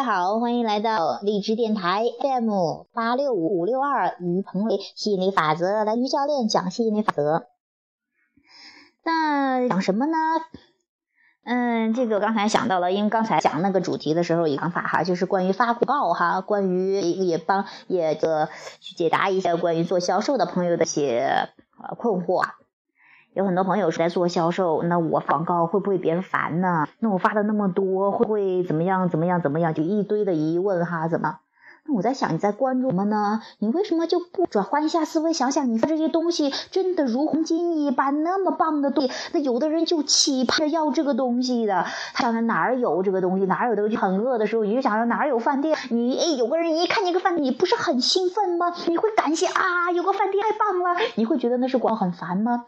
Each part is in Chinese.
大家好，欢迎来到荔枝电台 FM 八六五五六二于鹏伟吸引力法则，来于教练讲吸引力法则。那讲什么呢？嗯，这个刚才想到了，因为刚才讲那个主题的时候，有讲法哈，就是关于发广告哈，关于也帮也个去解答一些关于做销售的朋友的一些困惑啊。有很多朋友是在做销售，那我广告会不会别人烦呢？那我发的那么多，会不会怎么样？怎么样？怎么样？就一堆的疑问哈，怎么？那我在想你在关注什么呢？你为什么就不转换一下思维，想想你发这些东西真的如黄金一般，那么棒的东西，那有的人就期盼着要这个东西的，他想着哪儿有这个东西，哪儿有东西，很饿的时候你就想着哪儿有饭店，你哎有个人一看见个饭店，你不是很兴奋吗？你会感谢啊，有个饭店太棒了，你会觉得那是广告很烦吗？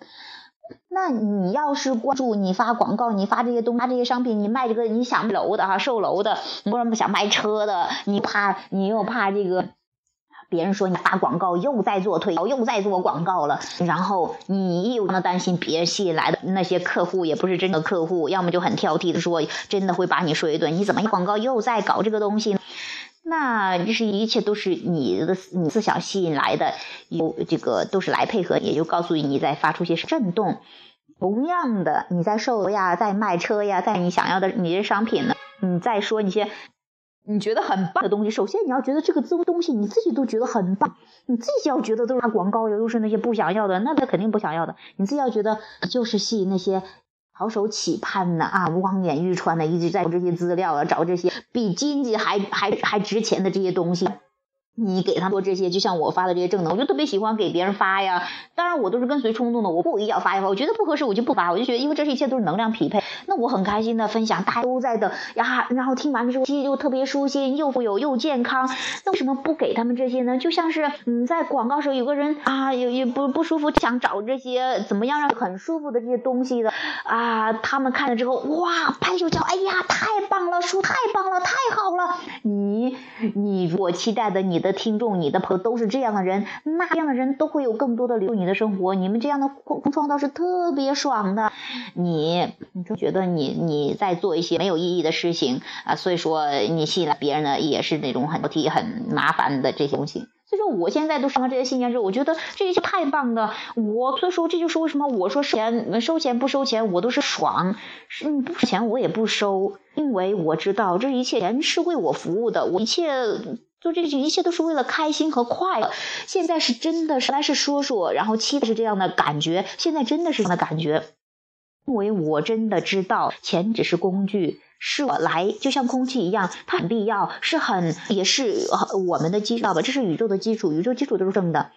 那你要是关注你发广告，你发这些东发这些商品，你卖这个你想楼的哈，售楼的，你为什么想卖车的？你怕你又怕这个别人说你发广告又在做推销，又在做广告了，然后你又那担心别人吸引来的那些客户也不是真的客户，要么就很挑剔的说真的会把你说一顿，你怎么广告又在搞这个东西？那这是一切都是你的你思想吸引来的，有这个都是来配合，也就告诉你在发出些震动。同样的，你在售楼呀，在卖车呀，在你想要的你的商品呢，你在说一些你觉得很棒的东西。首先你要觉得这个东东西你自己都觉得很棒，你自己要觉得都是广告，又是那些不想要的，那他肯定不想要的。你自己要觉得就是吸引那些。翘首企盼的啊，望眼欲穿的，一直在找这些资料啊，找这些比经济还还还值钱的这些东西。你给他做这些，就像我发的这些正能，我就特别喜欢给别人发呀。当然，我都是跟随冲动的，我不一定要发一发。我觉得不合适，我就不发。我就觉得，因为这是一切都是能量匹配。那我很开心的分享，大家都在的呀。然后听完之后，其实就特别舒心，又富有又健康。那为什么不给他们这些呢？就像是嗯，在广告时候有个人啊，也也不不舒服，想找这些怎么样让很舒服的这些东西的啊。他们看了之后，哇，拍手叫，哎呀，太棒了，书太棒了，太好了。你你如果期待的你。的听众，你的朋友都是这样的人，那样的人都会有更多的留你的生活。你们这样的空创造是特别爽的。你，你就觉得你你在做一些没有意义的事情啊，所以说你吸引来别人呢，也是那种很提很麻烦的这些东西。我现在都上了这些信念之后，我觉得这一切太棒的。我所以说，这就是为什么我说收钱收钱不收钱，我都是爽，是不钱我也不收，因为我知道这一切钱是为我服务的，我一切。做这些一切都是为了开心和快乐。现在是真的，是来是说说，然后期待是这样的感觉。现在真的是这样的感觉，因为我真的知道，钱只是工具，是我来就像空气一样，它很必要，是很也是我们的基础吧？这是宇宙的基础，宇宙基础都是正的。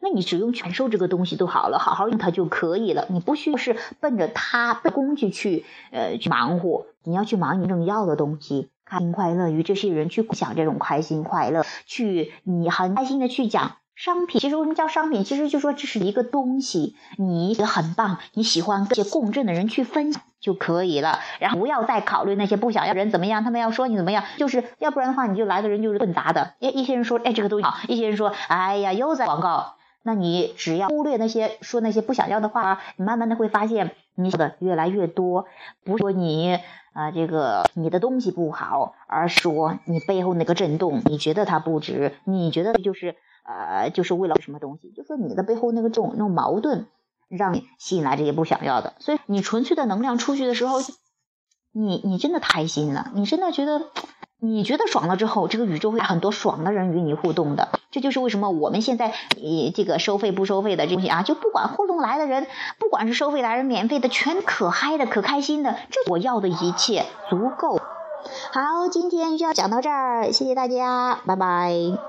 那你只用传授这个东西就好了，好好用它就可以了。你不需要是奔着它的工具去呃去忙活，你要去忙你正要的东西。开心快乐，与这些人去共享这种开心快乐，去你很开心的去讲商品。其实为什么叫商品？其实就说这是一个东西，你觉得很棒，你喜欢跟这些共振的人去分享就可以了。然后不要再考虑那些不想要人怎么样，他们要说你怎么样，就是要不然的话，你就来的人就是混杂的。哎，一些人说哎这个东西好，一些人说哎呀又在广告。那你只要忽略那些说那些不想要的话，你慢慢的会发现你的越来越多。不是说你啊这个你的东西不好，而说你背后那个震动，你觉得它不值，你觉得就是呃就是为了什么东西？就说你的背后那个种那种矛盾，让你吸引来这些不想要的。所以你纯粹的能量出去的时候，你你真的开心了，你真的觉得。你觉得爽了之后，这个宇宙会很多爽的人与你互动的，这就是为什么我们现在以这个收费不收费的这东西啊，就不管互动来的人，不管是收费来人、免费的，全可嗨的、可开心的，这我要的一切足够。好，今天就要讲到这儿，谢谢大家，拜拜。